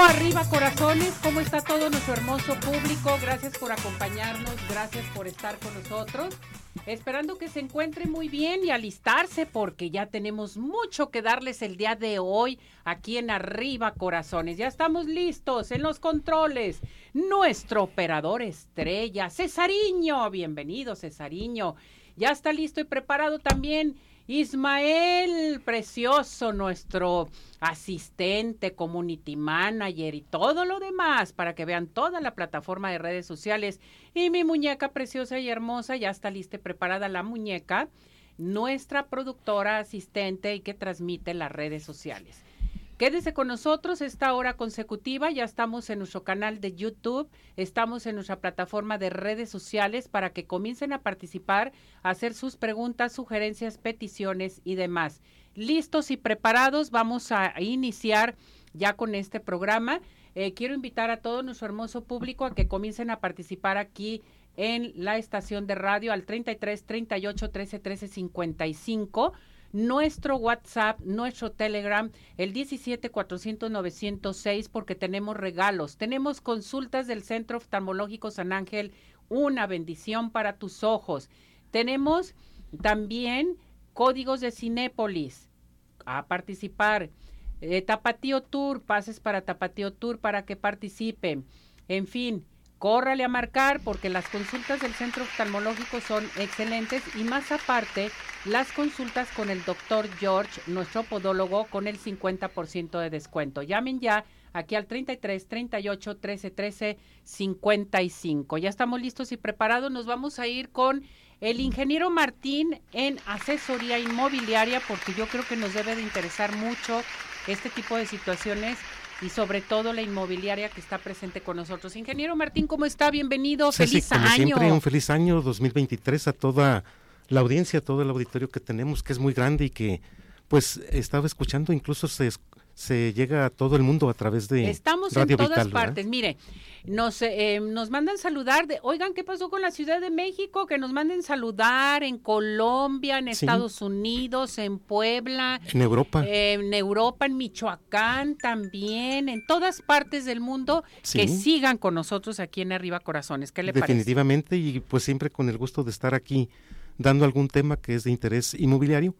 Arriba corazones, ¿cómo está todo nuestro hermoso público? Gracias por acompañarnos, gracias por estar con nosotros. Esperando que se encuentre muy bien y alistarse porque ya tenemos mucho que darles el día de hoy aquí en Arriba Corazones. Ya estamos listos en los controles. Nuestro operador estrella, Cesariño. Bienvenido, Cesariño. Ya está listo y preparado también Ismael, precioso, nuestro asistente, community manager y todo lo demás para que vean toda la plataforma de redes sociales. Y mi muñeca preciosa y hermosa, ya está lista y preparada la muñeca, nuestra productora asistente y que transmite las redes sociales. Quédese con nosotros esta hora consecutiva. Ya estamos en nuestro canal de YouTube, estamos en nuestra plataforma de redes sociales para que comiencen a participar, a hacer sus preguntas, sugerencias, peticiones y demás. Listos y preparados, vamos a iniciar ya con este programa. Eh, quiero invitar a todo nuestro hermoso público a que comiencen a participar aquí en la estación de radio al 33 38 13 13 55 nuestro WhatsApp, nuestro Telegram, el 17 400 906 porque tenemos regalos. Tenemos consultas del Centro Oftalmológico San Ángel, una bendición para tus ojos. Tenemos también códigos de Cinépolis a participar. Eh, Tapatío Tour, pases para Tapatío Tour para que participen. En fin, córrale a marcar porque las consultas del centro oftalmológico son excelentes y más aparte las consultas con el doctor George, nuestro podólogo, con el 50% de descuento. Llamen ya aquí al 33 38 13 13 55. Ya estamos listos y preparados. Nos vamos a ir con el ingeniero Martín en asesoría inmobiliaria porque yo creo que nos debe de interesar mucho este tipo de situaciones y sobre todo la inmobiliaria que está presente con nosotros. Ingeniero Martín, ¿cómo está? Bienvenido. feliz año. Siempre un feliz año 2023 a toda la audiencia, a todo el auditorio que tenemos, que es muy grande y que pues estaba escuchando, incluso se, se llega a todo el mundo a través de Estamos en todas partes. Mire, nos, eh, nos mandan saludar, de, oigan, ¿qué pasó con la Ciudad de México? Que nos manden saludar en Colombia, en Estados Unidos, en Puebla. En Europa. en Europa, en Michoacán también, en todas partes del mundo, que sigan con nosotros aquí en Arriba Corazones. ¿Qué le Definitivamente, parece? y pues siempre con el gusto de estar aquí dando algún tema que es de interés inmobiliario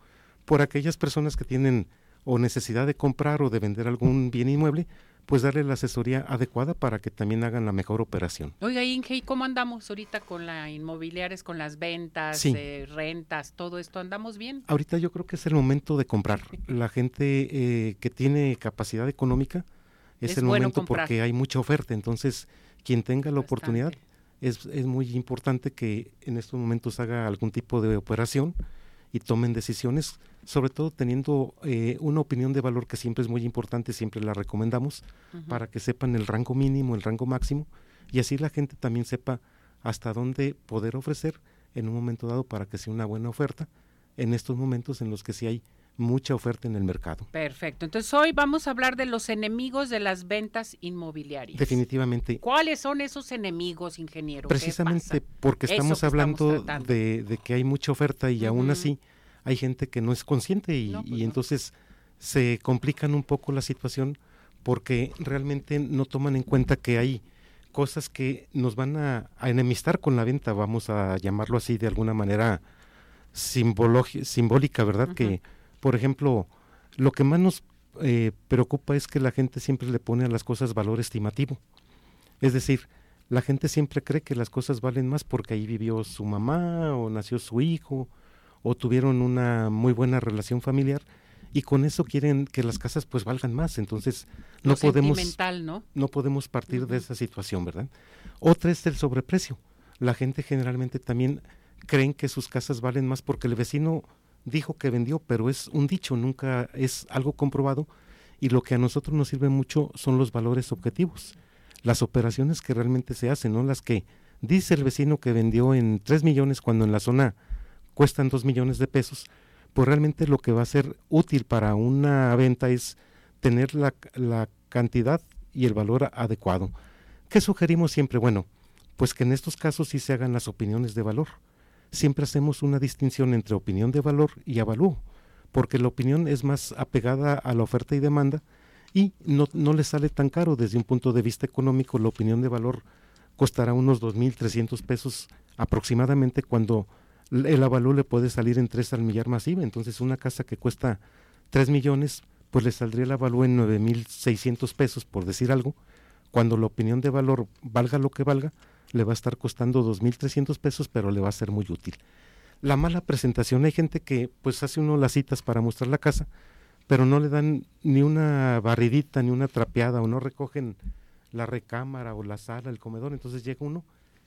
por aquellas personas que tienen o necesidad de comprar o de vender algún bien inmueble, pues darle la asesoría adecuada para que también hagan la mejor operación. Oiga, Inge, ¿y cómo andamos ahorita con la inmobiliarias, con las ventas, eh, rentas, todo esto? ¿Andamos bien? Ahorita yo creo que es el momento de comprar. La gente eh, que tiene capacidad económica es, el momento porque hay mucha oferta. Entonces, quien tenga la oportunidad, es, es muy importante que en estos momentos haga algún tipo de operación y tomen decisiones, sobre todo teniendo eh, una opinión de valor que siempre es muy importante, siempre la recomendamos, para que sepan el rango mínimo, el rango máximo, y así la gente también sepa hasta dónde poder ofrecer en un momento dado para que sea una buena oferta en estos momentos en los que sí hay mucha oferta en el mercado. Perfecto. Entonces hoy vamos a hablar de los enemigos de las ventas inmobiliarias. Definitivamente. ¿Cuáles son esos enemigos, ingeniero? Precisamente porque estamos hablando de, que hay mucha oferta y aún así hay gente que no es consciente y, pues entonces se complican un poco la situación porque realmente no toman en cuenta que hay cosas que nos van a, enemistar con la venta, vamos a llamarlo así de alguna manera simbólica, ¿verdad? Que por ejemplo, lo que más nos eh, preocupa es que la gente siempre le pone a las cosas valor estimativo. Es decir, la gente siempre cree que las cosas valen más porque ahí vivió su mamá o nació su hijo o tuvieron una muy buena relación familiar y con eso quieren que las casas pues valgan más. Entonces no podemos ¿no? no podemos partir de esa situación, ¿verdad? Otra es el sobreprecio. La gente generalmente también creen que sus casas valen más porque el vecino dijo que vendió, pero es un dicho, nunca es algo comprobado y lo que a nosotros nos sirve mucho son los valores objetivos, las operaciones que realmente se hacen, no las que dice el vecino que vendió en 3 millones cuando en la zona cuestan 2 millones de pesos, pues realmente lo que va a ser útil para una venta es tener la, la cantidad y el valor adecuado. ¿Qué sugerimos siempre? Bueno, pues que en estos casos sí se hagan las opiniones de valor. Siempre hacemos una distinción entre opinión de valor y avalúo, porque la opinión es más apegada a la oferta y demanda y no, no le sale tan caro desde un punto de vista económico. La opinión de valor costará unos 2.300 pesos aproximadamente cuando el avalúo le puede salir en 3 al millar masiva. Entonces una casa que cuesta 3 millones, pues le saldría el avalúo en 9.600 pesos, por decir algo, cuando la opinión de valor valga lo que valga, le va a estar costando 2.300 pesos, pero le va a ser muy útil. La mala presentación, hay gente que pues hace uno las citas para mostrar la casa, pero no le dan ni una barridita, ni una trapeada, o no recogen la recámara o la sala, el comedor, entonces llega uno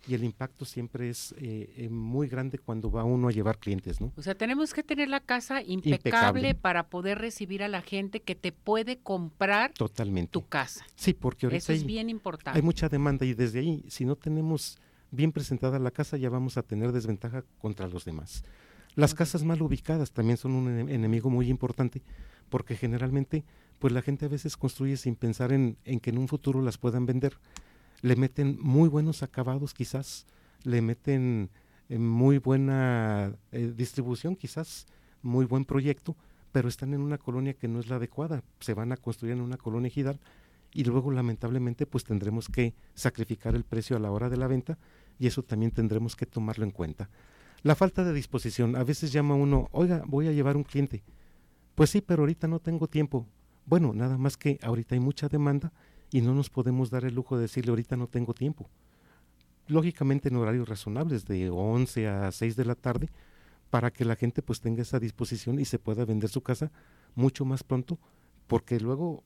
y el impacto siempre es eh, eh, muy grande cuando va uno a llevar clientes, ¿no? O sea, tenemos que tener la casa impecable, para poder recibir a la gente que te puede comprar Totalmente. tu casa. Sí, porque ahorita Eso es bien importante. Hay mucha demanda y desde ahí, si no tenemos bien presentada la casa, ya vamos a tener desventaja contra los demás. Las casas mal ubicadas también son un enemigo muy importante porque generalmente pues la gente a veces construye sin pensar en, en que en un futuro las puedan vender le meten muy buenos acabados quizás, le meten eh, muy buena eh, distribución quizás, muy buen proyecto, pero están en una colonia que no es la adecuada, se van a construir en una colonia ejidal y luego lamentablemente pues tendremos que sacrificar el precio a la hora de la venta y eso también tendremos que tomarlo en cuenta. La falta de disposición, a veces llama uno, oiga, voy a llevar un cliente. Pues sí, pero ahorita no tengo tiempo. Bueno, nada más que ahorita hay mucha demanda y no nos podemos dar el lujo de decirle ahorita no tengo tiempo. Lógicamente en horarios razonables de 11 a 6 de la tarde para que la gente pues tenga esa disposición y se pueda vender su casa mucho más pronto porque luego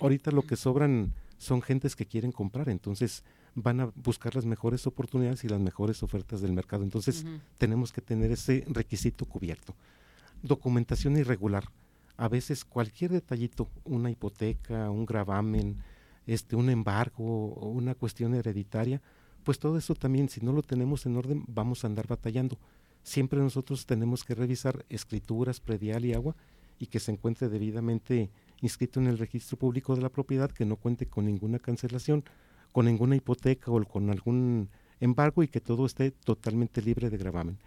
ahorita lo que sobran son gentes que quieren comprar, entonces van a buscar las mejores oportunidades y las mejores ofertas del mercado. Entonces tenemos que tener ese requisito cubierto. Documentación irregular. A veces cualquier detallito, una hipoteca, un gravamen, este, un embargo o una cuestión hereditaria, pues todo eso también, si no lo tenemos en orden, vamos a andar batallando. Siempre nosotros tenemos que revisar escrituras, predial y agua y que se encuentre debidamente inscrito en el registro público de la propiedad, que no cuente con ninguna cancelación, con ninguna hipoteca o con algún embargo y que todo esté totalmente libre de gravamen.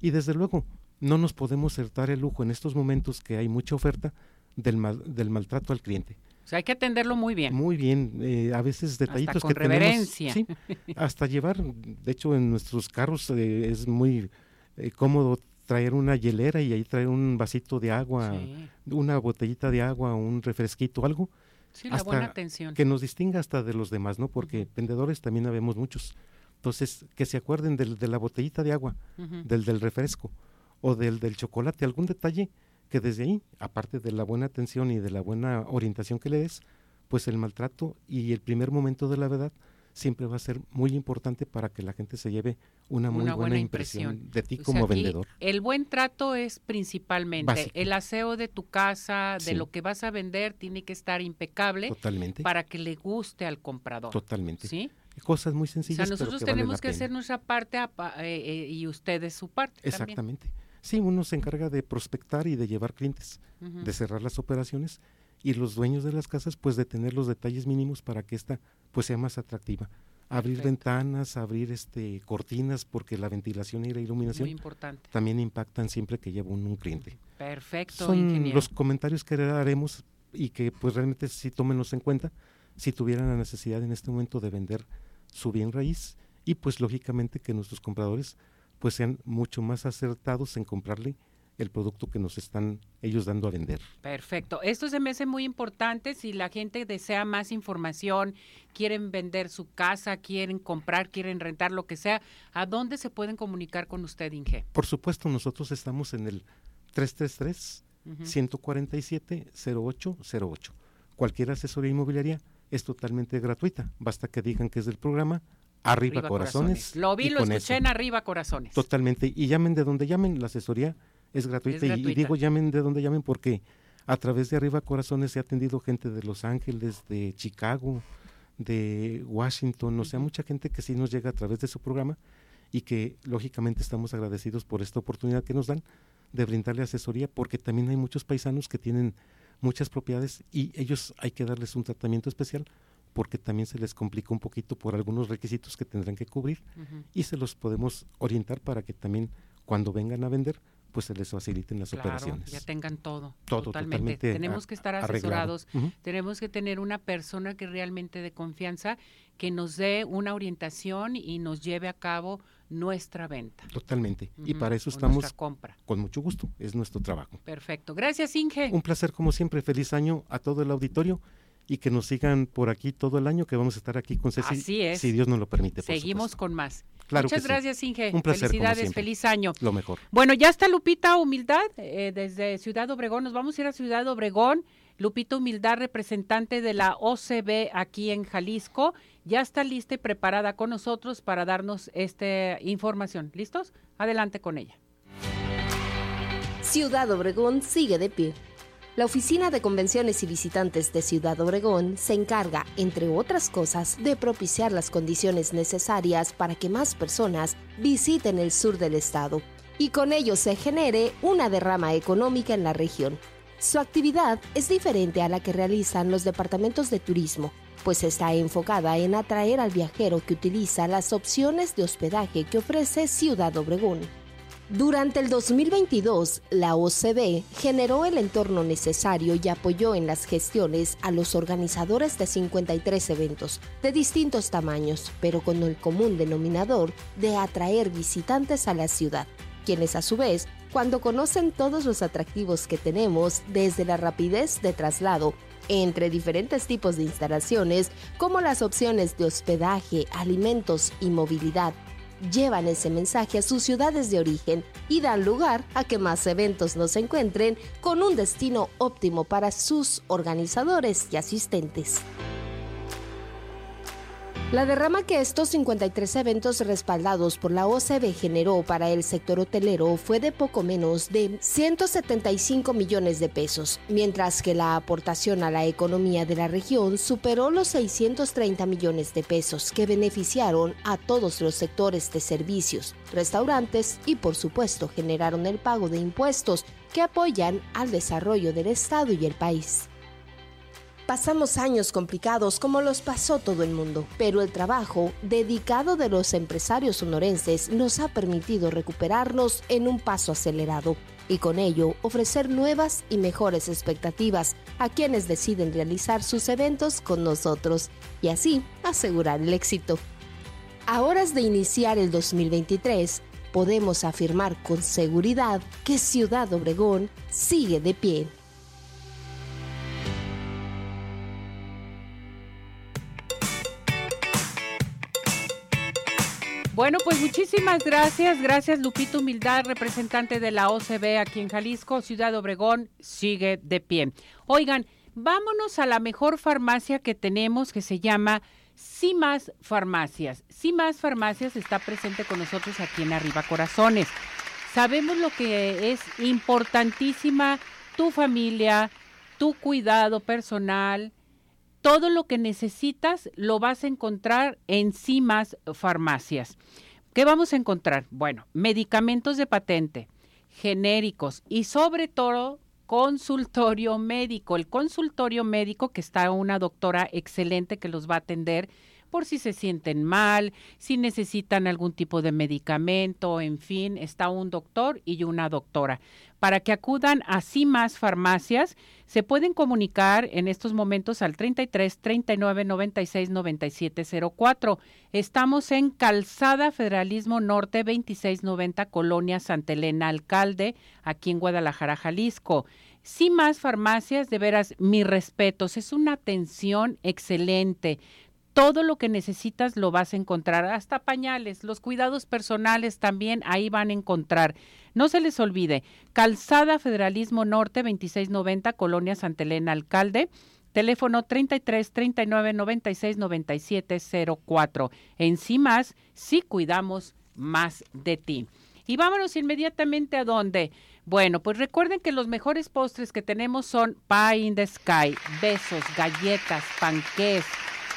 Y desde luego, no nos podemos certar el lujo en estos momentos que hay mucha oferta del, del maltrato al cliente. O sea, hay que atenderlo muy bien. Muy bien, eh, a veces detallitos hasta con que reverencia. tenemos, sí, hasta llevar, de hecho en nuestros carros eh, es muy eh, cómodo traer una hielera y ahí traer un vasito de agua, una botellita de agua, un refresquito, algo. Sí, la buena atención. Que nos distinga hasta de los demás, ¿no? Porque vendedores también habemos muchos. Entonces, que se acuerden del, de la botellita de agua, del del refresco o del del chocolate, algún detalle que desde ahí, aparte de la buena atención y de la buena orientación que le des, pues el maltrato y el primer momento de la verdad siempre va a ser muy importante para que la gente se lleve una muy buena, impresión. de ti como vendedor. El buen trato es principalmente el aseo de tu casa, de lo que vas a vender, tiene que estar impecable Totalmente. para que le guste al comprador. Totalmente. ¿Sí? Cosas muy sencillas. O sea, nosotros tenemos que hacer nuestra parte eh, eh, y ustedes su parte. Exactamente. Sí, uno se encarga de prospectar y de llevar clientes, de cerrar las operaciones y los dueños de las casas pues de tener los detalles mínimos para que esta pues sea más atractiva. Abrir ventanas, abrir este cortinas porque la ventilación y la iluminación también impactan siempre que lleva un, cliente. Perfecto. Son los comentarios que haremos y que pues realmente sí tómenos en cuenta si tuvieran la necesidad en este momento de vender su bien raíz y pues lógicamente que nuestros compradores pues sean mucho más acertados en comprarle el producto que nos están ellos dando a vender. Perfecto. Esto se me hace muy importante si la gente desea más información, quieren vender su casa, quieren comprar, quieren rentar, lo que sea, ¿a dónde se pueden comunicar con usted, Inge? Por supuesto, nosotros estamos en el 333 147 0808. Cualquier asesoría inmobiliaria es totalmente gratuita, basta que digan que es del programa Arriba, corazones. Lo vi, lo escuché en Arriba Corazones. Totalmente. Y llamen de donde llamen, la asesoría es gratuita. Y, digo llamen de donde llamen porque a través de Arriba Corazones se ha atendido gente de Los Ángeles, de Chicago, de Washington, o sea, mucha gente que sí nos llega a través de su programa y que lógicamente estamos agradecidos por esta oportunidad que nos dan de brindarle asesoría, porque también hay muchos paisanos que tienen muchas propiedades y ellos hay que darles un tratamiento especial porque también se les complica un poquito por algunos requisitos que tendrán que cubrir y se los podemos orientar para que también cuando vengan a vender pues se les faciliten las operaciones. Ya tengan todo. totalmente. Tenemos que estar asesorados, tenemos que tener una persona que realmente de confianza que nos dé una orientación y nos lleve a cabo nuestra venta. Totalmente. y para eso estamos compra. con mucho gusto. Es nuestro trabajo. Perfecto. Gracias, Inge. Un placer como siempre. Feliz año a todo el auditorio y que nos sigan por aquí todo el año, que vamos a estar aquí con Ceci. Así es. Si Dios nos lo permite. Seguimos con más. Claro Muchas gracias, Inge. Un placer, Felicidades, feliz año. Lo mejor. Bueno, ya está Lupita Humildad eh, desde Ciudad Obregón. Nos vamos a ir a Ciudad Obregón. Lupita Humildad, representante de la OCB aquí en Jalisco, ya está lista y preparada con nosotros para darnos esta información. ¿Listos? Adelante con ella. Ciudad Obregón sigue de pie. La Oficina de Convenciones y Visitantes de Ciudad Obregón se encarga, entre otras cosas, de propiciar las condiciones necesarias para que más personas visiten el sur del estado y con ello se genere una derrama económica en la región. Su actividad es diferente a la que realizan los departamentos de turismo, pues está enfocada en atraer al viajero que utiliza las opciones de hospedaje que ofrece Ciudad Obregón. Durante el 2022, la OCB generó el entorno necesario y apoyó en las gestiones a los organizadores de 53 eventos de distintos tamaños, pero con el común denominador de atraer visitantes a la ciudad, quienes a su vez, cuando conocen todos los atractivos que tenemos, desde la rapidez de traslado entre diferentes tipos de instalaciones, como las opciones de hospedaje, alimentos y movilidad, llevan ese mensaje a sus ciudades de origen y dan lugar a que más eventos nos encuentren con un destino óptimo para sus organizadores y asistentes. La derrama que estos 53 eventos respaldados por la OCB generó para el sector hotelero fue de poco menos de 175 millones de pesos, mientras que la aportación a la economía de la región superó los 630 millones de pesos que beneficiaron a todos los sectores de servicios, restaurantes y por supuesto generaron el pago de impuestos que apoyan al desarrollo del Estado y el país. Pasamos años complicados como los pasó todo el mundo, pero el trabajo dedicado de los empresarios sonorenses nos ha permitido recuperarnos en un paso acelerado y con ello ofrecer nuevas y mejores expectativas a quienes deciden realizar sus eventos con nosotros y así asegurar el éxito. A horas de iniciar el 2023, podemos afirmar con seguridad que Ciudad Obregón sigue de pie. Bueno, pues muchísimas gracias. Gracias, Lupito Humildad, representante de la OCB aquí en Jalisco. Ciudad Obregón sigue de pie. Oigan, vámonos a la mejor farmacia que tenemos, que se llama Cimas Farmacias. Cimas Farmacias está presente con nosotros aquí en Arriba Corazones. Sabemos lo que es importantísima tu familia, tu cuidado personal, todo lo que necesitas lo vas a encontrar en CIMAS Farmacias. ¿Qué vamos a encontrar? Bueno, medicamentos de patente, genéricos y sobre todo consultorio médico. El consultorio médico que está una doctora excelente que los va a atender por si se sienten mal, si necesitan algún tipo de medicamento, en fin, está un doctor y una doctora. Para que acudan a más farmacias, se pueden comunicar en estos momentos al 33 39 96 97 04. Estamos en Calzada Federalismo Norte 2690, Colonia Santa Elena Alcalde, aquí en Guadalajara, Jalisco. Más farmacias, de veras, mis respetos, es una atención excelente todo lo que necesitas lo vas a encontrar, hasta pañales, los cuidados personales también ahí van a encontrar. No se les olvide, Calzada Federalismo Norte 2690, Colonia Santa Elena Alcalde, teléfono 33 39 96 97 04. En sí más, sí cuidamos más de ti. Y vámonos inmediatamente a dónde? Bueno, pues recuerden que los mejores postres que tenemos son Pie in the Sky, besos, galletas, panqués,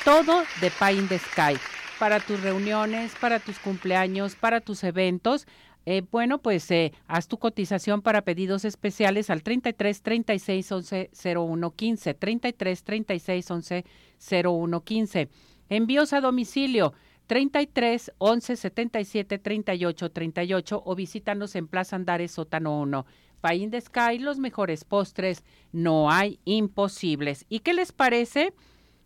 todo de Pie in the Sky. Para tus reuniones, para tus cumpleaños, para tus eventos. Eh, bueno, pues eh, haz tu cotización para pedidos especiales al 33 36 11 01 15, 33 36 11 01 15. Envíos a domicilio 33 11 77 38 38 o visítanos en Plaza Andares Sótano 1. Paín de Sky, los mejores postres, no hay imposibles. ¿Y qué les parece?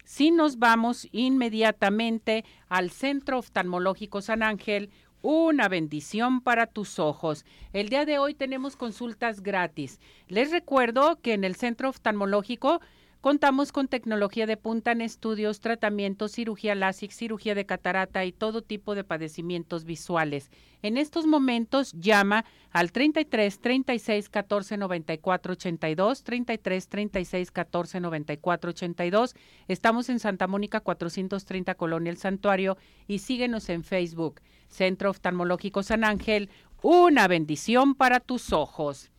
Si nos vamos inmediatamente al Centro Oftalmológico San Ángel, una bendición para tus ojos. El día de hoy tenemos consultas gratis. Les recuerdo que en el Centro Oftalmológico Contamos con tecnología de punta en estudios, tratamientos, cirugía láser, cirugía de catarata y todo tipo de padecimientos visuales. En estos momentos llama al 33 36 14 94 82, 33 36 14 94 82. Estamos en Santa Mónica 430 Colonia El Santuario y síguenos en Facebook. Centro Oftalmológico San Ángel, una bendición para tus ojos.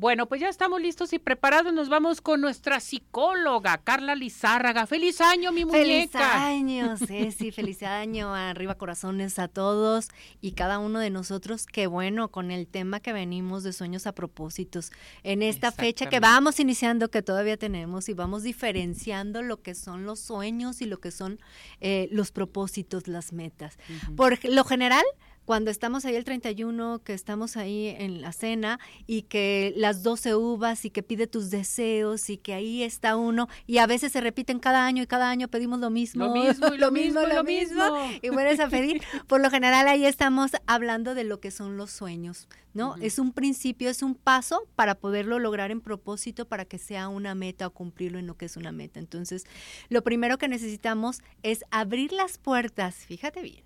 Bueno, pues ya estamos listos y preparados. Nos vamos con nuestra psicóloga, Carla Lizárraga. ¡Feliz año, mi muñeca! ¡Feliz año, Ceci! ¡Feliz año! Arriba corazones a todos y cada uno de nosotros. Qué bueno con el tema que venimos de sueños a propósitos. En esta fecha que vamos iniciando, que todavía tenemos, y vamos diferenciando lo que son los sueños y lo que son eh, los propósitos, las metas. Por lo general, cuando estamos ahí el 31, que estamos ahí en la cena y que las 12 uvas y que pide tus deseos y que ahí está uno y a veces se repiten cada año y cada año pedimos lo mismo, lo mismo, y lo, mismo, lo mismo, y vuelves a pedir. Por lo general ahí estamos hablando de lo que son los sueños, ¿no? Es un principio, es un paso para poderlo lograr en propósito para que sea una meta o cumplirlo en lo que es una meta. Entonces, lo primero que necesitamos es abrir las puertas, fíjate bien,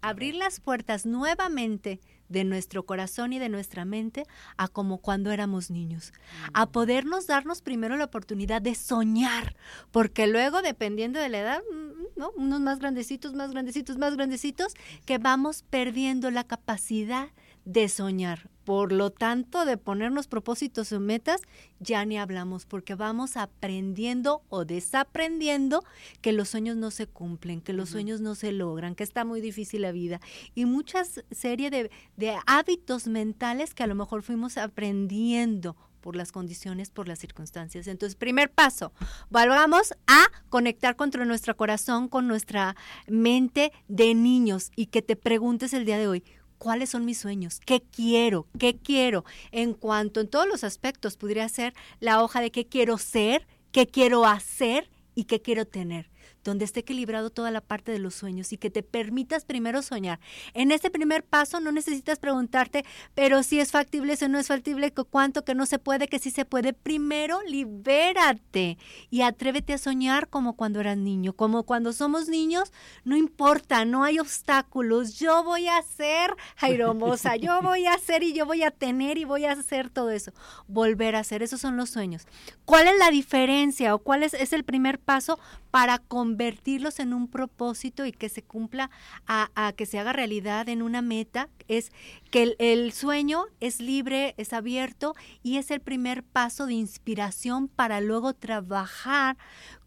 abrir las puertas nuevamente de nuestro corazón y de nuestra mente a como cuando éramos niños, a mm. podernos darnos primero la oportunidad de soñar, porque luego dependiendo de la edad, mm, ¿no? unos más grandecitos, más grandecitos, más grandecitos, que vamos perdiendo la capacidad de soñar. Por lo tanto, de ponernos propósitos o metas, ya ni hablamos, porque vamos aprendiendo o desaprendiendo que los sueños no se cumplen, que los sueños no se logran, que está muy difícil la vida. Y muchas serie de, de hábitos mentales que a lo mejor fuimos aprendiendo por las condiciones, por las circunstancias. Entonces, primer paso, volvamos a conectar con nuestro corazón, con nuestra mente de niños y que te preguntes el día de hoy, cuáles son mis sueños, qué quiero, qué quiero. En cuanto en todos los aspectos pudiera ser la hoja de qué quiero ser, qué quiero hacer y qué quiero tener donde esté equilibrado toda la parte de los sueños y que te permitas primero soñar. En este primer paso no necesitas preguntarte, pero si es factible, si no es factible, cuánto, que no se puede, que sí se puede. Primero libérate y atrévete a soñar como cuando eras niño, como cuando somos niños, no importa, no hay obstáculos. Yo voy a ser Jairomosa, yo voy a hacer y yo voy a tener y voy a hacer todo eso. Volver a hacer, esos son los sueños. ¿Cuál es la diferencia o cuál es, es el primer paso para convertirlos en un propósito y que se cumpla, a, que se haga realidad en una meta, es que el, sueño es libre, es abierto y es el primer paso de inspiración para luego trabajar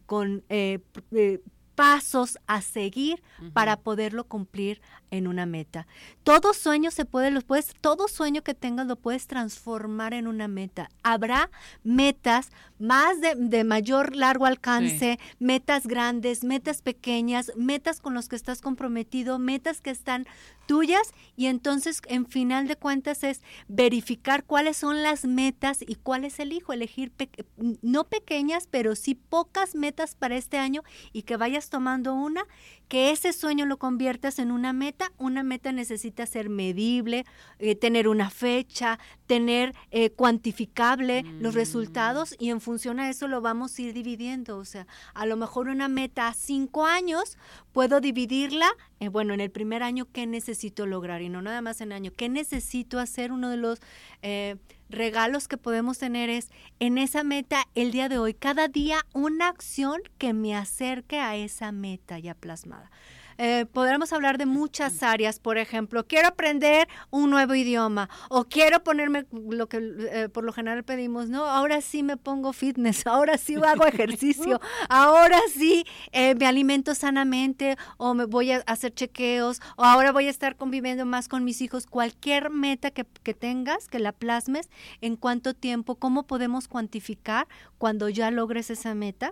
con eh, eh, pasos a seguir para poderlo cumplir en una meta. Todo sueño se puede, lo puedes, todo sueño que tengas lo puedes transformar en una meta. Habrá metas más de, mayor largo alcance, metas grandes, metas pequeñas, metas con las que estás comprometido, metas que están tuyas y entonces en final de cuentas es verificar cuáles son las metas y cuáles elijo, elegir no pequeñas, pero sí pocas metas para este año y que vayas tomando una que ese sueño lo conviertas en una meta. Una meta necesita ser medible, eh, tener una fecha, tener eh, cuantificable los mm. resultados y en función a eso lo vamos a ir dividiendo. O sea, a lo mejor una meta a cinco años puedo dividirla, eh, bueno, en el primer año, ¿qué necesito lograr? Y no nada más en año, ¿qué necesito hacer? Uno de los regalos que podemos tener es en esa meta el día de hoy, cada día una acción que me acerque a esa meta ya plasmada. Eh, podremos hablar de muchas áreas, por ejemplo, quiero aprender un nuevo idioma o quiero ponerme lo que eh, por lo general pedimos, ¿no? Ahora sí me pongo fitness, ahora sí hago ejercicio, ahora sí eh, me alimento sanamente o me voy a hacer chequeos o ahora voy a estar conviviendo más con mis hijos. Cualquier meta que, que tengas, que la plasmes, en cuánto tiempo, cómo podemos cuantificar cuando ya logres esa meta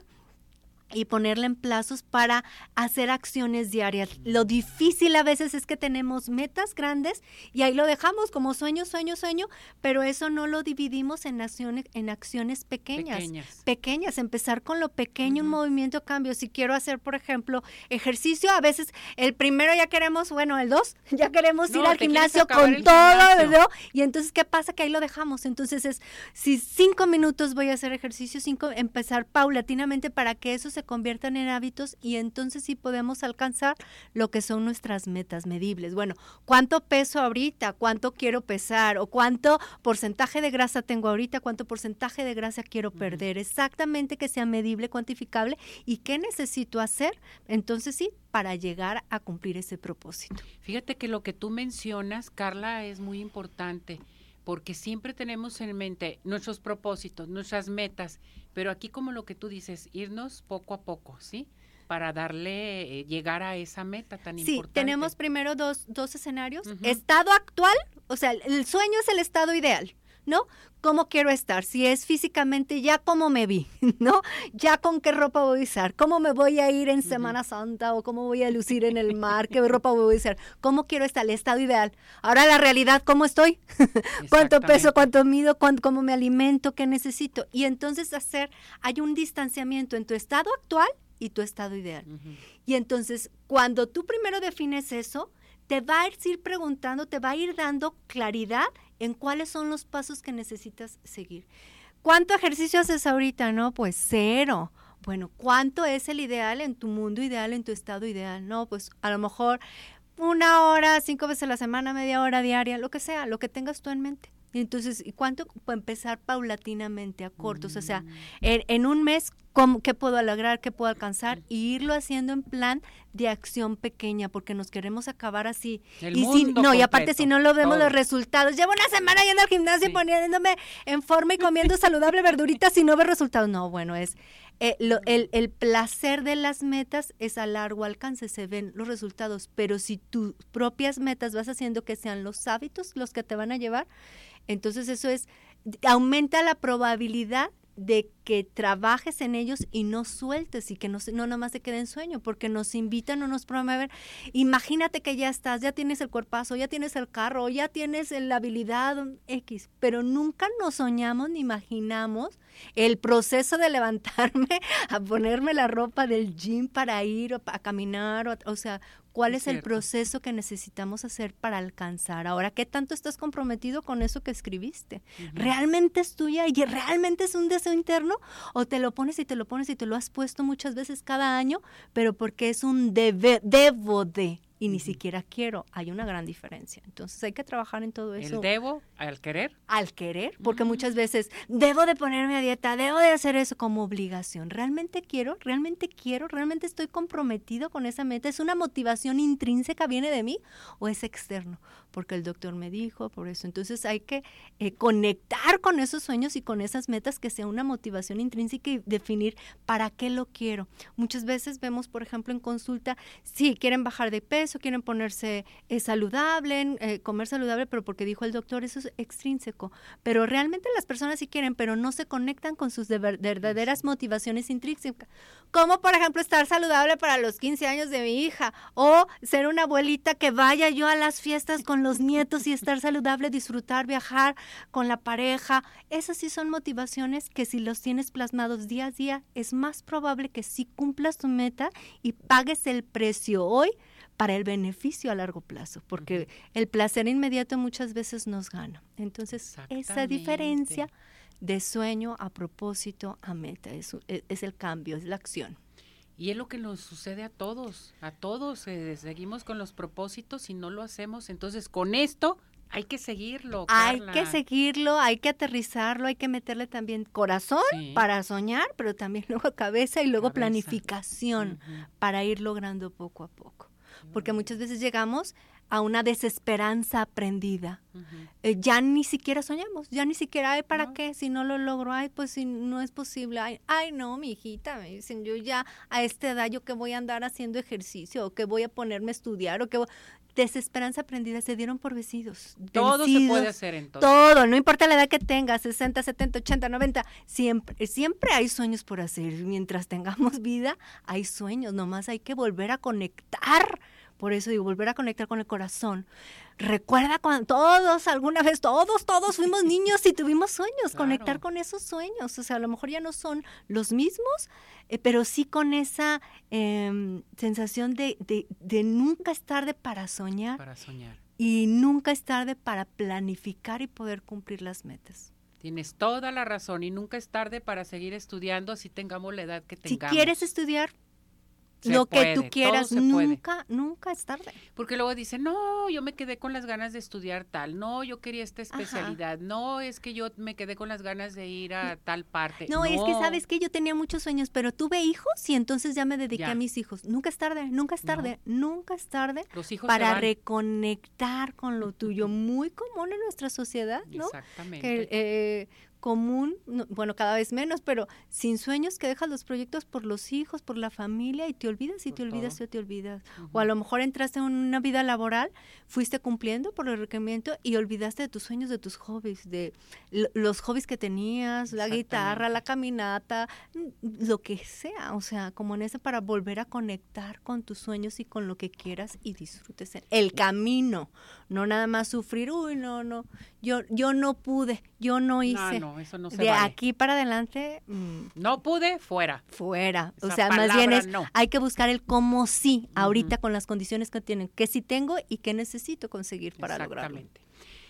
y ponerla en plazos para hacer acciones diarias. Lo difícil a veces es que tenemos metas grandes y ahí lo dejamos como sueño, sueño, sueño, pero eso no lo dividimos en acciones, en acciones pequeñas, pequeñas. empezar con lo pequeño, un movimiento cambio. Si quiero hacer, por ejemplo, ejercicio, a veces el primero ya queremos, bueno, el dos, ya queremos ir al gimnasio con todo, ¿no? Y entonces, ¿qué pasa? Que ahí lo dejamos. Entonces es, si cinco minutos voy a hacer ejercicio, cinco, empezar paulatinamente para que eso se conviertan en hábitos y entonces sí podemos alcanzar lo que son nuestras metas medibles. Bueno, ¿cuánto peso ahorita? ¿Cuánto quiero pesar? ¿O cuánto porcentaje de grasa tengo ahorita? ¿Cuánto porcentaje de grasa quiero perder? Exactamente que sea medible, cuantificable y qué necesito hacer. Entonces sí, para llegar a cumplir ese propósito. Fíjate que lo que tú mencionas, Carla, es muy importante porque siempre tenemos en mente nuestros propósitos, nuestras metas, pero aquí como lo que tú dices, irnos poco a poco, ¿sí? Para darle, eh, llegar a esa meta tan importante. Sí, tenemos primero dos, dos escenarios. Estado actual, o sea, el sueño es el estado ideal. ¿No? ¿Cómo quiero estar? Si es físicamente, ya cómo me vi, ¿no? Ya con qué ropa voy a usar, cómo me voy a ir en Semana Santa o cómo voy a lucir en el mar, qué ropa voy a usar, cómo quiero estar, el estado ideal. Ahora la realidad, ¿cómo estoy? ¿Cuánto peso, cuánto mido, cómo me alimento, qué necesito? Y entonces hacer, hay un distanciamiento en tu estado actual y tu estado ideal. Y entonces, cuando tú primero defines eso, te va a ir preguntando, te va a ir dando claridad en cuáles son los pasos que necesitas seguir. ¿Cuánto ejercicio haces ahorita? No, pues cero. Bueno, ¿cuánto es el ideal en tu mundo ideal, en tu estado ideal? No, pues a lo mejor una hora, cinco veces a la semana, media hora diaria, lo que sea, lo que tengas tú en mente. Entonces, ¿y cuánto? Pues empezar paulatinamente a cortos, o sea, mm. en, un mes, ¿cómo, ¿qué puedo lograr? ¿Qué puedo alcanzar? Y irlo haciendo en plan de acción pequeña, porque nos queremos acabar así. y si, no, y aparte si no lo vemos los resultados, llevo una semana yendo al gimnasio y poniéndome en forma y comiendo saludable verduritas y no veo resultados. No, bueno, es eh, el, el, placer de las metas es a largo alcance, se ven los resultados, pero si tus propias metas vas haciendo que sean los hábitos los que te van a llevar, entonces eso es, aumenta la probabilidad de que trabajes en ellos y no sueltes y que no, no nomás se quede en sueño, porque nos invitan o nos promueven. Imagínate que ya estás, ya tienes el cuerpazo, ya tienes el carro, ya tienes la habilidad X, pero nunca nos soñamos ni imaginamos el proceso de levantarme a ponerme la ropa del gym para ir a caminar, o, o sea, cuál es, el proceso que necesitamos hacer para alcanzar. Ahora, ¿qué tanto estás comprometido con eso que escribiste? ¿Realmente es tuya y realmente es un deseo interno? ¿O te lo pones y te lo pones y te lo has puesto muchas veces cada año, pero porque es un debe, debo de? Y ni siquiera quiero, hay una gran diferencia. Entonces hay que trabajar en todo eso. ¿El debo al querer? Al querer, porque muchas veces debo de ponerme a dieta, debo de hacer eso como obligación. ¿Realmente quiero? ¿Realmente quiero? ¿Realmente estoy comprometido con esa meta? ¿Es una motivación intrínseca, viene de mí o es externo? Porque el doctor me dijo, por eso. Entonces hay que eh, conectar con esos sueños y con esas metas que sea una motivación intrínseca y definir para qué lo quiero. Muchas veces vemos, por ejemplo, en consulta, si quieren bajar de peso, eso quieren ponerse eh, saludable, eh, comer saludable, pero porque dijo el doctor, eso es extrínseco. Pero realmente las personas sí quieren, pero no se conectan con sus verdaderas motivaciones intrínsecas. Como por ejemplo estar saludable para los 15 años de mi hija o ser una abuelita que vaya yo a las fiestas con los nietos y estar saludable, disfrutar, viajar con la pareja. Esas sí son motivaciones que si los tienes plasmados día a día, es más probable que sí cumplas tu meta y pagues el precio hoy para el beneficio a largo plazo, porque el placer inmediato muchas veces nos gana. Entonces, esa diferencia de sueño a propósito a meta es, es, el cambio, es la acción. Y es lo que nos sucede a todos, a todos, eh, seguimos con los propósitos y no lo hacemos. Entonces, con esto hay que seguirlo. Hay que seguirlo, hay que aterrizarlo, hay que meterle también corazón para soñar, pero también luego cabeza y luego planificación para ir logrando poco a poco. porque muchas veces llegamos a una desesperanza aprendida. Eh, ya ni siquiera soñamos, ya ni siquiera, ay, ¿para qué? Si no lo logro, ay, pues si no es posible, ay, ay, no, mi hijita, me dicen, yo ya a esta edad, yo que voy a andar haciendo ejercicio, o que voy a ponerme a estudiar, o que desesperanza aprendida, se dieron por vencidos. Todo se puede hacer entonces. Todo, no importa la edad que tengas, 60, 70, 80, 90, siempre, siempre hay sueños por hacer. Mientras tengamos vida, hay sueños, nomás hay que volver a conectar por eso digo, volver a conectar con el corazón. Recuerda cuando todos, alguna vez, todos, todos fuimos niños y tuvimos sueños, conectar con esos sueños. O sea, a lo mejor ya no son los mismos, eh, pero sí con esa em, sensación de, de, nunca es tarde para soñar. Para soñar. Y nunca es tarde para planificar y poder cumplir las metas. Tienes toda la razón y nunca es tarde para seguir estudiando si tengamos la edad que tengamos. Si quieres estudiar, lo que tú quieras, nunca, nunca es tarde. Porque luego dicen, no, yo me quedé con las ganas de estudiar tal, no, yo quería esta especialidad, no, es que yo me quedé con las ganas de ir a tal parte. No, es que sabes que yo tenía muchos sueños, pero tuve hijos y entonces ya me dediqué a mis hijos. Nunca es tarde, nunca es tarde, nunca es tarde para reconectar con lo tuyo, muy común en nuestra sociedad, ¿no? Exactamente. Que, eh, común, bueno, cada vez menos, pero sin sueños que dejas los proyectos por los hijos, por la familia y te olvidas y te olvidas y te olvidas. O a lo mejor entraste en una vida laboral, fuiste cumpliendo por el requerimiento y olvidaste de tus sueños, de tus hobbies, de los hobbies que tenías, la guitarra, la caminata, lo que sea, o sea, como en ese para volver a conectar con tus sueños y con lo que quieras y disfrutes el camino, no nada más sufrir, uy, no, no, yo, yo no pude, yo no hice. No, eso no se de aquí para adelante. Mm, no pude, fuera. Fuera. o sea, más bien es, hay que buscar el cómo sí, ahorita con las condiciones que tienen, que sí tengo y que necesito conseguir para lograrlo.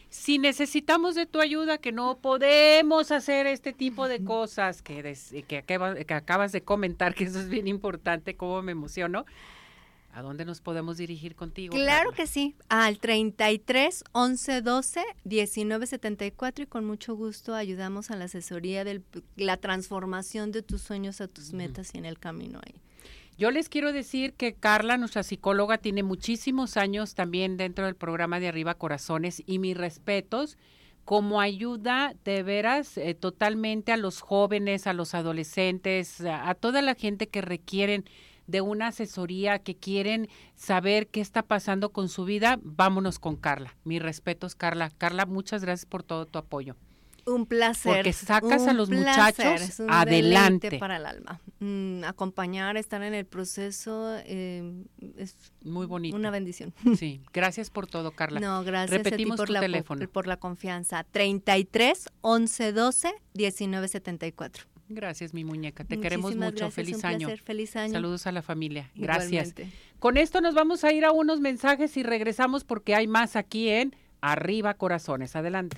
Si necesitamos de tu ayuda, que no podemos hacer este tipo de cosas que, que, que acabas de comentar, que eso es bien importante, cómo me emociono ¿A dónde nos podemos dirigir contigo? Claro que sí, al 33 11 12 19 74 y con mucho gusto ayudamos a la asesoría de la transformación de tus sueños a tus metas y en el camino ahí. Yo les quiero decir que Carla, nuestra psicóloga, tiene muchísimos años también dentro del programa de Arriba Corazones y mis respetos como ayuda de veras eh, totalmente a los jóvenes, a los adolescentes, a toda la gente que requieren de una asesoría que quieren saber qué está pasando con su vida, vámonos con Carla. Mis respetos, Carla. Carla, muchas gracias por todo tu apoyo. Un placer. Porque sacas a los muchachos adelante. para el alma. Mm, acompañar, estar en el proceso eh, es muy bonito. Una bendición. Sí, gracias por todo, Carla. No, gracias Repetimos por tu la, teléfono. Por, la confianza. 33 11 12 19 74. Gracias, mi muñeca. Te queremos mucho. feliz año. Feliz año. Saludos a la familia. Gracias. Con esto nos vamos a ir a unos mensajes y regresamos porque hay más aquí en Arriba Corazones. Adelante.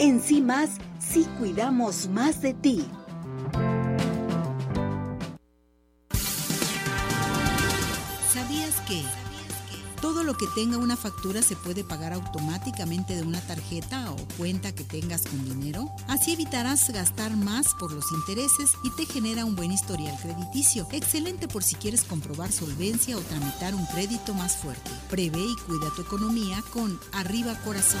En sí más, sí cuidamos más de ti. ¿Sabías que todo lo que tenga una factura se puede pagar automáticamente de una tarjeta o cuenta que tengas con dinero? Así evitarás gastar más por los intereses y te genera un buen historial crediticio. Excelente por si quieres comprobar solvencia o tramitar un crédito más fuerte. Prevé y cuida tu economía con Arriba Corazón.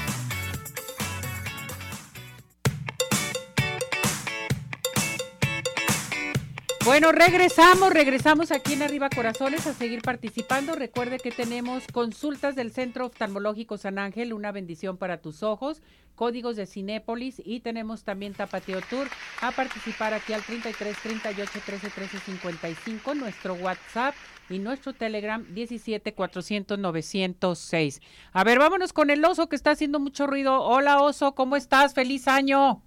Bueno, regresamos, regresamos aquí en Arriba Corazones a seguir participando. Recuerde que tenemos consultas del Centro Oftalmológico San Ángel, una bendición para tus ojos, códigos de Cinépolis y tenemos también Tapateo Tour a participar aquí al 33 38 13 13 55, nuestro WhatsApp y nuestro Telegram 17 400 906. A ver, vámonos con el oso que está haciendo mucho ruido. Hola oso, ¿cómo estás? Feliz año.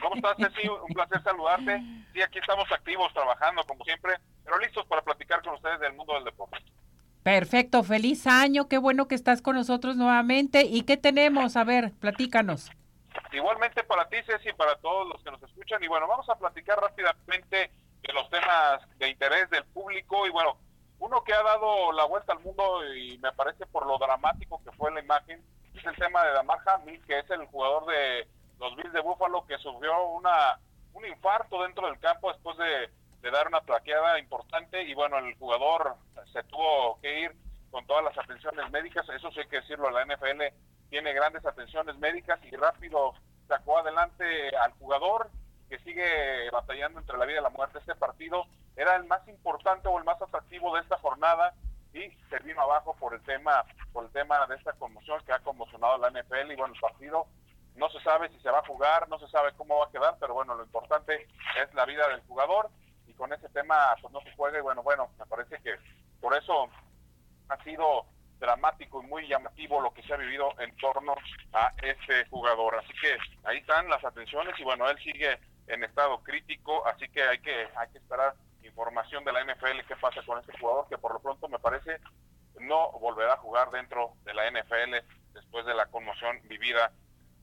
¿Cómo estás, Ceci? Un placer saludarte. Sí, aquí estamos activos, trabajando como siempre, pero listos para platicar con ustedes del mundo del deporte. Perfecto, feliz año, qué bueno que estás con nosotros nuevamente. ¿Y qué tenemos? A ver, platícanos. Igualmente para ti, Ceci, y para todos los que nos escuchan. Y bueno, vamos a platicar rápidamente de los temas de interés del público. Y bueno, uno que ha dado la vuelta al mundo y me parece por lo dramático que fue la imagen, es el tema de Damar Hamlin, que es el jugador de los Bills de Buffalo que sufrió una un infarto dentro del campo después de, dar una traqueada importante y bueno, el jugador se tuvo que ir con todas las atenciones médicas, eso sí hay que decirlo, la NFL tiene grandes atenciones médicas y rápido sacó adelante al jugador que sigue batallando entre la vida y la muerte. Este partido era el más importante o el más atractivo de esta jornada y se vino abajo por el tema por el tema de esta conmoción que ha conmocionado la NFL y bueno, el partido no se sabe si se va a jugar, no se sabe cómo va a quedar, pero bueno, lo importante es la vida del jugador y con ese tema pues no se juega y bueno, bueno, me parece que por eso ha sido dramático y muy llamativo lo que se ha vivido en torno a este jugador. Así que ahí están las atenciones y bueno, él sigue en estado crítico, así que hay que hay que esperar información de la NFL qué pasa con este jugador que por lo pronto me parece no volverá a jugar dentro de la NFL después de la conmoción vivida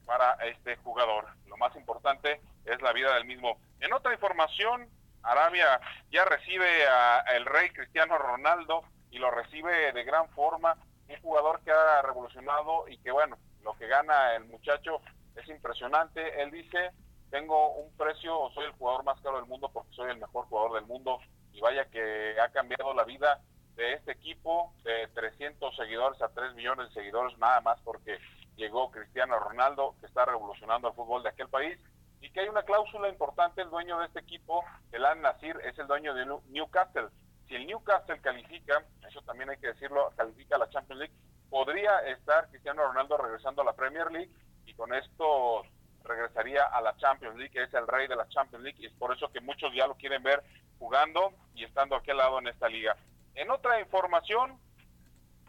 para este jugador. Lo más importante es la vida del mismo. En otra información, Arabia ya recibe a el rey Cristiano Ronaldo y lo recibe de gran forma, un jugador que ha revolucionado y que bueno, lo que gana el muchacho es impresionante. Él dice, tengo un precio, soy el jugador más caro del mundo porque soy el mejor jugador del mundo y vaya que ha cambiado la vida de este equipo de 300 seguidores a 3 millones de seguidores nada más porque llegó Cristiano Ronaldo, que está revolucionando el fútbol de aquel país, y que hay una cláusula importante, el dueño de este equipo, el Al Nasir, es el dueño de Newcastle. Si el Newcastle califica, eso también hay que decirlo, califica a la Champions League, podría estar Cristiano Ronaldo regresando a la Premier League y con esto regresaría a la Champions League, que es el rey de la Champions League, y es por eso que muchos ya lo quieren ver jugando y estando aquí al lado en esta liga. En otra información,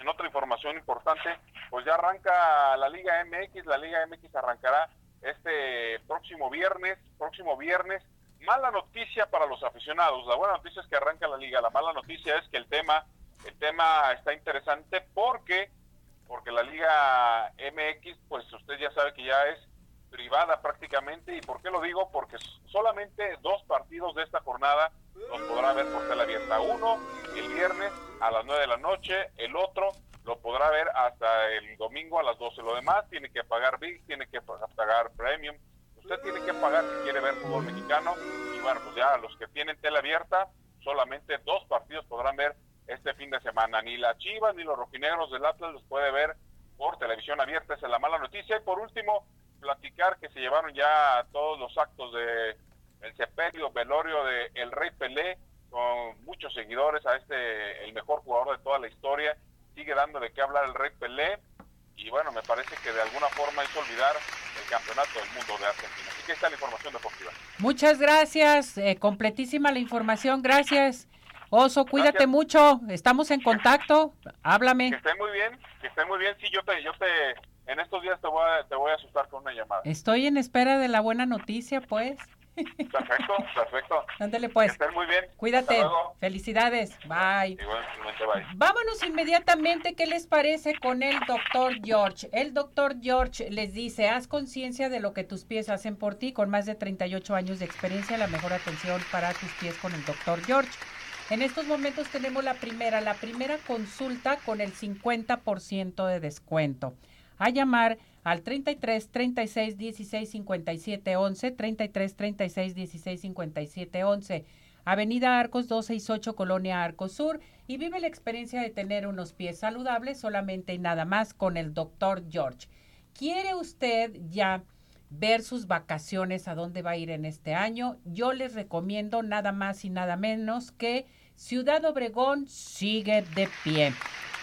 en otra información importante, pues ya arranca la Liga MX, la Liga MX arrancará este próximo viernes, próximo viernes. Mala noticia para los aficionados. La buena noticia es que arranca la liga. La mala noticia es que el tema, el tema está interesante porque, porque la Liga MX, pues usted ya sabe que ya es privada prácticamente. ¿Y por qué lo digo? Porque solamente dos partidos de esta jornada los podrá ver por tele abierta. Uno el viernes a las 9 de la noche, el otro lo podrá ver hasta el domingo a las 12. Lo demás tiene que pagar Big, tiene que pagar Premium. Usted tiene que pagar si quiere ver fútbol mexicano. Y bueno, pues ya los que tienen tele abierta, solamente dos partidos podrán ver este fin de semana. Ni la Chivas ni los rojinegros del Atlas los puede ver por televisión abierta. Esa es la mala noticia. Y por último, platicar que se llevaron ya todos los actos de el sepelio, velorio de El Rey Pelé, con muchos seguidores a este, el mejor jugador de toda la historia sigue dando de qué hablar el Rey Pelé y bueno, me parece que de alguna forma hizo olvidar el campeonato del mundo de Argentina. Así que está la información deportiva. Muchas gracias, eh, completísima la información, gracias. Oso, cuídate mucho, estamos en contacto, háblame. Que esté muy bien, que esté muy bien, sí, yo te, yo te, en estos días te voy a, te voy a asustar con una llamada. Estoy en espera de la buena noticia, pues. Perfecto, perfecto. Ándale pues. Que muy bien. Cuídate. Felicidades. Bye. Vámonos inmediatamente. ¿Qué les parece con el doctor George? El doctor George les dice, haz conciencia de lo que tus pies hacen por ti. Con más de 38 años de experiencia, la mejor atención para tus pies con el doctor George. En estos momentos tenemos la primera, la primera consulta con el 50% de descuento. A llamar al 33 36 16 57 11, 33 36 16 57 11, Avenida Arcos 268, Colonia Arcos Sur, y vive la experiencia de tener unos pies saludables solamente y nada más con el doctor George. ¿Quiere usted ya ver sus vacaciones, a dónde va a ir en este año? Yo les recomiendo nada más y nada menos que Ciudad Obregón sigue de pie.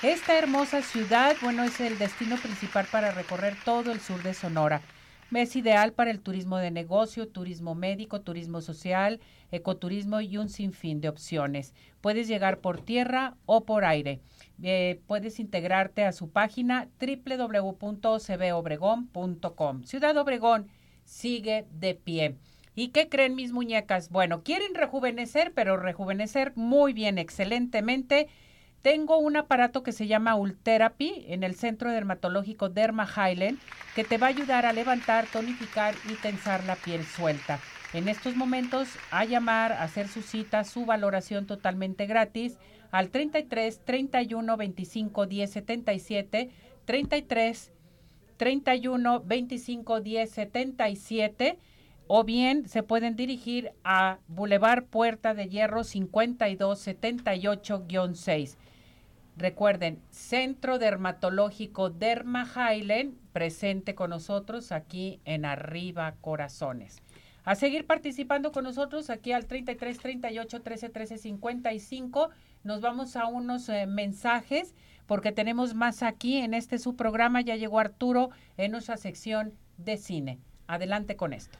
Esta hermosa ciudad, bueno, es el destino principal para recorrer todo el sur de Sonora. Es ideal para el turismo de negocio, turismo médico, turismo social, ecoturismo y un sinfín de opciones. Puedes llegar por tierra o por aire. Eh, puedes integrarte a su página www.cbobregón.com. Ciudad Obregón sigue de pie. ¿Y qué creen mis muñecas? Bueno, quieren rejuvenecer, pero rejuvenecer muy bien, excelentemente tengo un aparato que se llama Ultherapy en el Centro Dermatológico Derma Highland que te va a ayudar a levantar, tonificar y tensar la piel suelta. En estos momentos, a llamar, a hacer su cita, su valoración totalmente gratis al 33 31 25 10 77, 33 31 25 10 77 o bien se pueden dirigir a Boulevard Puerta de Hierro 5278-6. Recuerden, Centro Dermatológico Derma Highland, presente con nosotros aquí en Arriba Corazones. A seguir participando con nosotros aquí al 33 38 13 13 55. Nos vamos a unos eh, mensajes porque tenemos más aquí en este su programa. Ya llegó Arturo en nuestra sección de cine. Adelante con esto.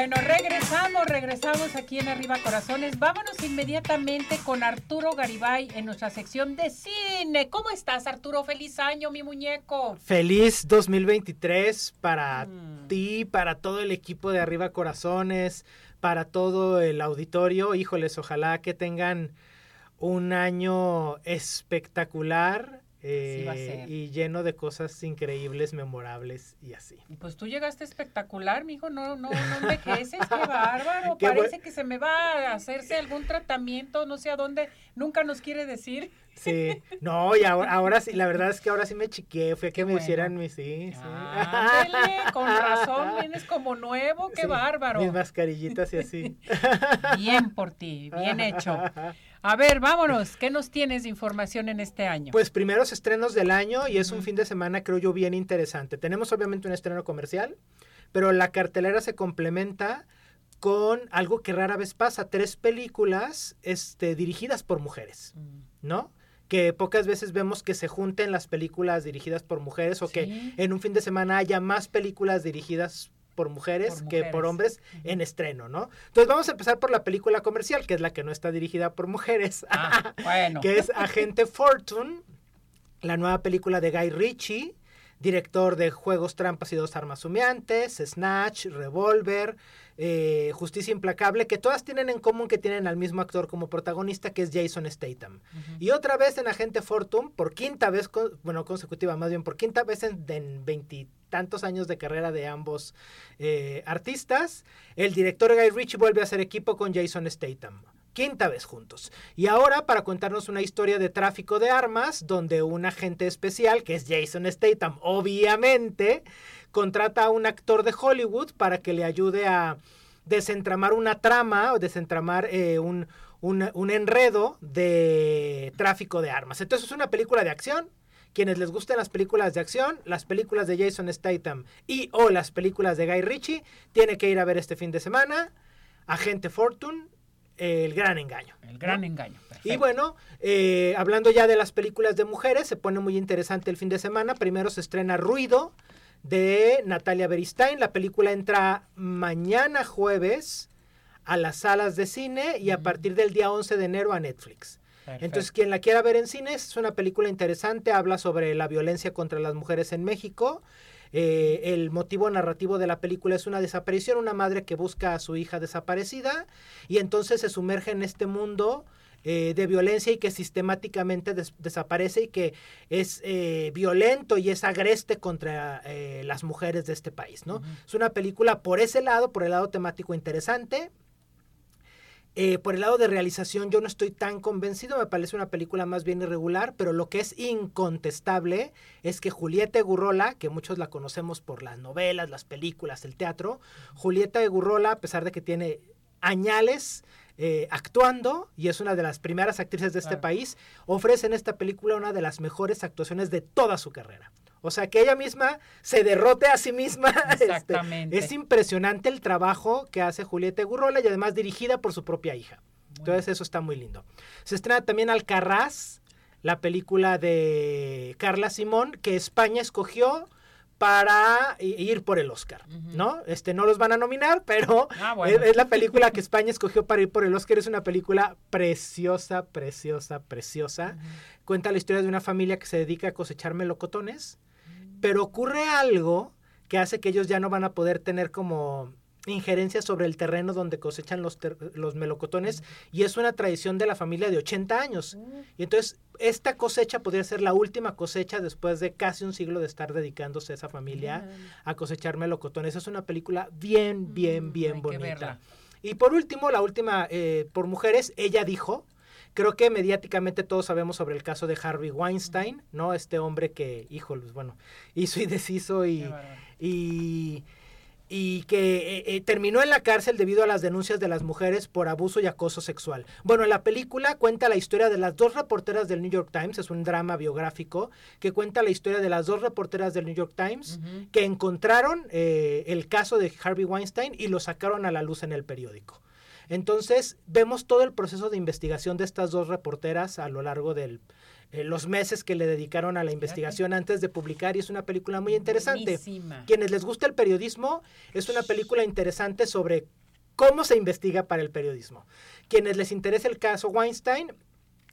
Bueno, regresamos, regresamos aquí en Arriba Corazones. Vámonos inmediatamente con Arturo Garibay en nuestra sección de cine. ¿Cómo estás, Arturo? Feliz año, mi muñeco. Feliz 2023 para mm. ti, para todo el equipo de Arriba Corazones, para todo el auditorio. Híjoles, ojalá que tengan un año espectacular Eh, y lleno de cosas increíbles, memorables y así. Pues tú llegaste espectacular, mijo, no, no, no envejeces, qué bárbaro. Parece que se me va a hacerse algún tratamiento, no sé a dónde, nunca nos quiere decir. Sí, no, y ahora, sí, la verdad es que ahora sí me chiqué, fue que me hicieran mi, sí, sí. con razón, vienes como nuevo, qué bárbaro. Mis mascarillitas y así. Bien por ti, bien hecho. A ver, vámonos. ¿Qué nos tienes de información en este año? Pues primeros estrenos del año y es un fin de semana, creo yo, bien interesante. Tenemos obviamente un estreno comercial, pero la cartelera se complementa con algo que rara vez pasa, tres películas este, dirigidas por mujeres, mm. ¿no? que pocas veces vemos que se junten las películas dirigidas por mujeres o que en un fin de semana haya más películas dirigidas por mujeres, que por hombres en estreno, ¿no? Entonces vamos a empezar por la película comercial, que es la que no está dirigida por mujeres, ah, bueno. que es Agente Fortune, la nueva película de Guy Ritchie, director de Juegos, Trampas y Dos Armas Humeantes, Snatch, Revolver, eh, Justicia Implacable, que todas tienen en común que tienen al mismo actor como protagonista, que es Jason Statham. Y otra vez en Agente Fortune, por quinta vez, bueno, consecutiva, más bien por quinta vez en veintitantos años de carrera de ambos eh, artistas, el director Guy Ritchie vuelve a hacer equipo con Jason Statham quinta vez juntos. Y ahora para contarnos una historia de tráfico de armas, donde un agente especial, que es Jason Statham, obviamente, contrata a un actor de Hollywood para que le ayude a desentramar una trama o desentramar eh, un, un, enredo de tráfico de armas. Entonces es una película de acción. Quienes les gusten las películas de acción, las películas de Jason Statham y o las películas de Guy Ritchie, tiene que ir a ver este fin de semana. Agente Fortune, el gran engaño. El gran engaño. Y bueno, eh, hablando ya de las películas de mujeres, se pone muy interesante el fin de semana. Primero se estrena Ruido, de Natalia Beristain. La película entra mañana jueves a las salas de cine y a partir del día 11 de enero a Netflix. Entonces, quien la quiera ver en cine, es una película interesante, habla sobre la violencia contra las mujeres en México. Eh, el motivo narrativo de la película es una desaparición, una madre que busca a su hija desaparecida y entonces se sumerge en este mundo eh, de violencia y que sistemáticamente desaparece y que es eh, violento y es agreste contra eh, las mujeres de este país, ¿no? Es una película por ese lado, por el lado temático interesante. Por el lado de realización yo no estoy tan convencido, me parece una película más bien irregular, pero lo que es incontestable es que Julieta Gurrola, que muchos la conocemos por las novelas, las películas, el teatro, Julieta Gurrola, a pesar de que tiene añales eh, actuando y es una de las primeras actrices de este país, ofrece en esta película una de las mejores actuaciones de toda su carrera. O sea, que ella misma se derrote a sí misma. Este, Exactamente. es impresionante el trabajo que hace Julieta Gurrola y además dirigida por su propia hija. Entonces eso está muy lindo. Se estrena también Alcarraz, la película de Carla Simón, que España escogió para ir por el Oscar, ¿no? Este no los van a nominar, pero ah, es, la película que España escogió para ir por el Oscar. Es una película preciosa, preciosa, preciosa. Cuenta la historia de una familia que se dedica a cosechar melocotones, pero ocurre algo que hace que ellos ya no van a poder tener como injerencia sobre el terreno donde cosechan los, los melocotones y es una tradición de la familia de 80 años. Y entonces esta cosecha podría ser la última cosecha después de casi un siglo de estar dedicándose a esa familia a cosechar melocotones. Es una película bien, bien, bien bonita. Y por último, la última eh, por mujeres, ella dijo, creo que mediáticamente todos sabemos sobre el caso de Harvey Weinstein, ¿no? Este hombre que, híjoles, bueno, hizo y deshizo y, y y que eh, eh, terminó en la cárcel debido a las denuncias de las mujeres por abuso y acoso sexual. Bueno, la película cuenta la historia de las dos reporteras del New York Times, es un drama biográfico que cuenta la historia de las dos reporteras del New York Times que encontraron eh, el caso de Harvey Weinstein y lo sacaron a la luz en el periódico. Entonces, vemos todo el proceso de investigación de estas dos reporteras a lo largo del, eh, los meses que le dedicaron a la investigación antes de publicar y es una película muy interesante. Quienes les gusta el periodismo, es una película interesante sobre cómo se investiga para el periodismo. Quienes les interesa el caso Weinstein,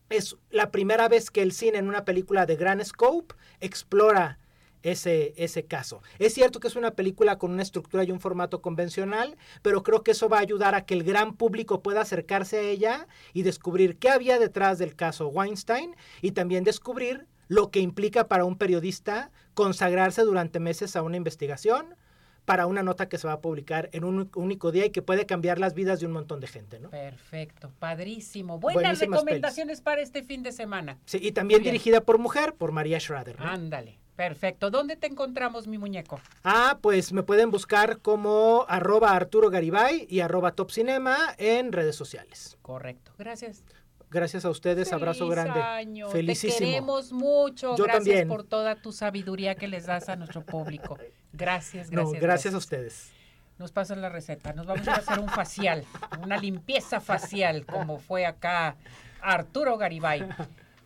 es la primera vez que el cine en una película de gran scope explora ese, ese caso. Es cierto que es una película con una estructura y un formato convencional, pero creo que eso va a ayudar a que el gran público pueda acercarse a ella y descubrir qué había detrás del caso Weinstein y también descubrir lo que implica para un periodista consagrarse durante meses a una investigación, para una nota que se va a publicar en un único día y que puede cambiar las vidas de un montón de gente, ¿no? Perfecto, padrísimo. Buenas recomendaciones para este fin de semana. Sí, y también dirigida por mujer, por María Schrader. Ándale. Perfecto. ¿Dónde te encontramos, mi muñeco? Ah, pues me pueden buscar como arroba Arturo Garibay y arroba Top Cinema en redes sociales. Correcto. Gracias. Gracias a ustedes, abrazo grande. Año. Felicísimo. Te queremos mucho. Yo gracias por toda tu sabiduría que les das a nuestro público. Gracias, gracias. gracias, a ustedes. Nos pasan la receta. Nos vamos a hacer un facial, una limpieza facial, como fue acá Arturo Garibay.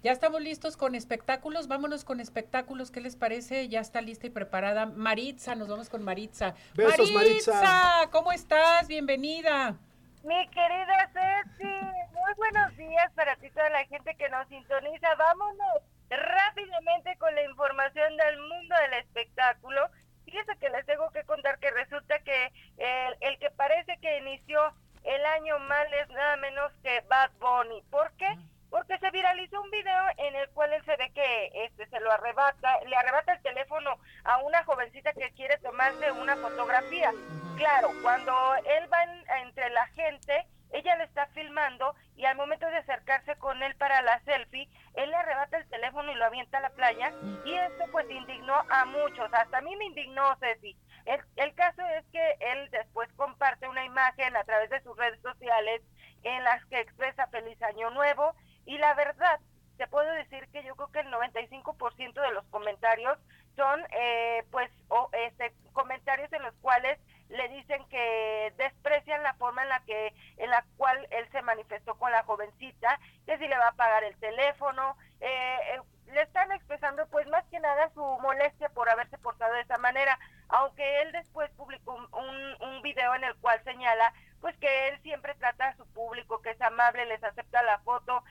Ya estamos listos con espectáculos. Vámonos con espectáculos. ¿Qué les parece? Ya está lista y preparada Maritza. Nos vamos con Maritza. Besos, Maritza. Maritza. ¿Cómo estás? Bienvenida. Mi querida Ceci, muy buenos días para ti, toda la gente que nos sintoniza. Vámonos rápidamente con la información del mundo del espectáculo. Fíjense que les tengo que contar que resulta que el, el que parece que inició el año mal es nada menos que Bad Bunny. ¿Por qué? Porque se viralizó un video en el cual él se ve que este se lo arrebata, le arrebata el teléfono a una jovencita que quiere tomarse una fotografía. Claro, cuando él va entre la gente, ella le está filmando y al momento de acercarse con él para la selfie, él le arrebata el teléfono y lo avienta a la playa y esto pues indignó a muchos, hasta a mí me indignó Ceci. El, el caso es que él después comparte una imagen a través de sus redes sociales en las que expresa feliz año nuevo y la verdad, te puedo decir que yo creo que el 95% de los comentarios son, eh, pues, o, este, comentarios en los cuales le dicen que desprecian la forma en la que, en la cual él se manifestó con la jovencita, que si le va a pagar el teléfono, eh, eh, le están expresando, pues, más que nada su molestia por haberse portado de esa manera, aunque él después publicó un, un video en el cual señala pues que él siempre trata a su público, que es amable, les acepta la foto,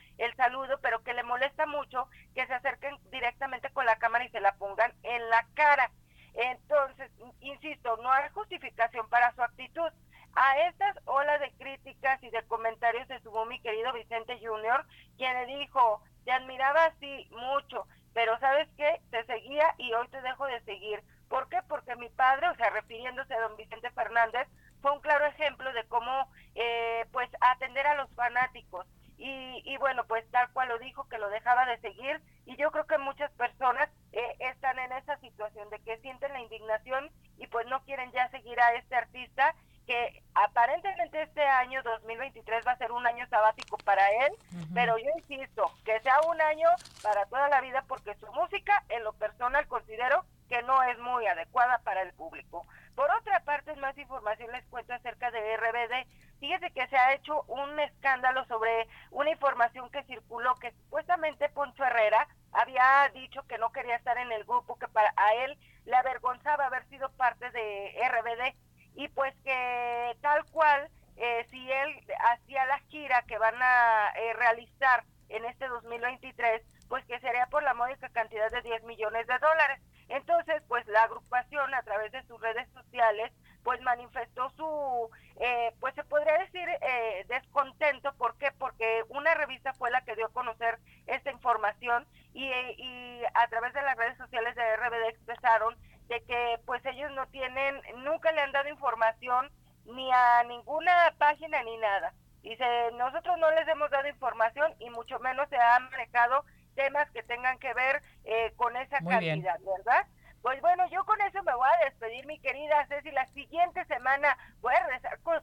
el saludo, pero que le molesta mucho que se acerquen directamente con la cámara y se la pongan en la cara. Entonces, insisto, no hay justificación para su actitud. A estas olas de críticas y de comentarios se sumó mi querido Vicente Junior, quien le dijo, te admiraba así mucho, pero sabes qué, te seguía y hoy te dejo de seguir. ¿Por qué? Porque mi padre, o sea, refiriéndose a don Vicente Fernández, fue un claro ejemplo de cómo eh, pues atender a los fanáticos y, y, bueno pues tal cual lo dijo que lo dejaba de seguir y yo creo que muchas personas eh, están en esa situación de que sienten la indignación y pues no quieren ya seguir a este artista que aparentemente este año 2023 va a ser un año sabático para él, pero yo insisto, que sea un año para toda la vida porque su música en lo personal considero que no es muy adecuada para el público. Por otra parte, más información les cuento acerca de RBD. Fíjese que se ha hecho un escándalo sobre una información que circuló que supuestamente Poncho Herrera había dicho que no quería estar en el grupo, que para a él le avergonzaba haber sido parte de RBD y pues que tal cual, eh, si él hacía la gira que van a eh, realizar en este 2023, pues que sería por la módica cantidad de 10 millones de dólares. Entonces, pues la agrupación a través de sus redes sociales, pues manifestó su, eh, pues se podría decir eh, descontento. ¿Por qué? Porque una revista fue la que dio a conocer esta información y, y a través de las redes sociales de RBD expresaron de que pues ellos no tienen, nunca le han dado información ni a ninguna página ni nada. Dice, nosotros no les hemos dado información y mucho menos se ha manejado temas que tengan que ver eh, con esa cantidad, ¿verdad? Pues bueno, yo con eso me voy a despedir, mi querida Ceci. La siguiente semana voy a regresar con,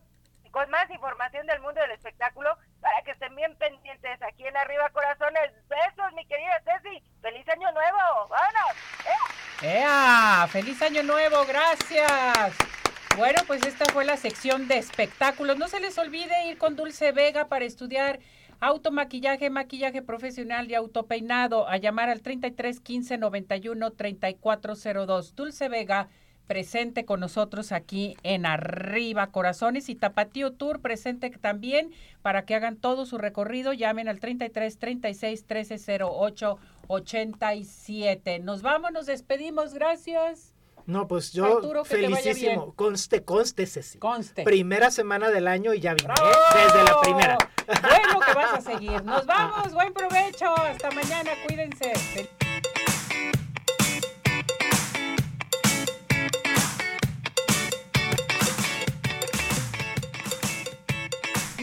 más información del mundo del espectáculo para que estén bien pendientes aquí en Arriba Corazones. Besos, mi querida Ceci. ¡Feliz Año Nuevo! ¡Vámonos! ¡Ea! ¡Feliz Año Nuevo! ¡Gracias! Bueno, pues esta fue la sección de espectáculos. No se les olvide ir con Dulce Vega para estudiar Automaquillaje, maquillaje profesional y autopeinado. A llamar al 33 15 91 3402. Dulce Vega presente con nosotros aquí en Arriba Corazones y Tapatío Tour presente también para que hagan todo su recorrido. Llamen al 33 36 13 08 87. Nos vamos, nos despedimos. Gracias. No, pues yo felicísimo. Conste, conste, Ceci. Conste. Primera semana del año y ya vine, ¿eh? Desde la primera. Bueno que vas a seguir. Nos vamos, buen provecho. Hasta mañana, cuídense.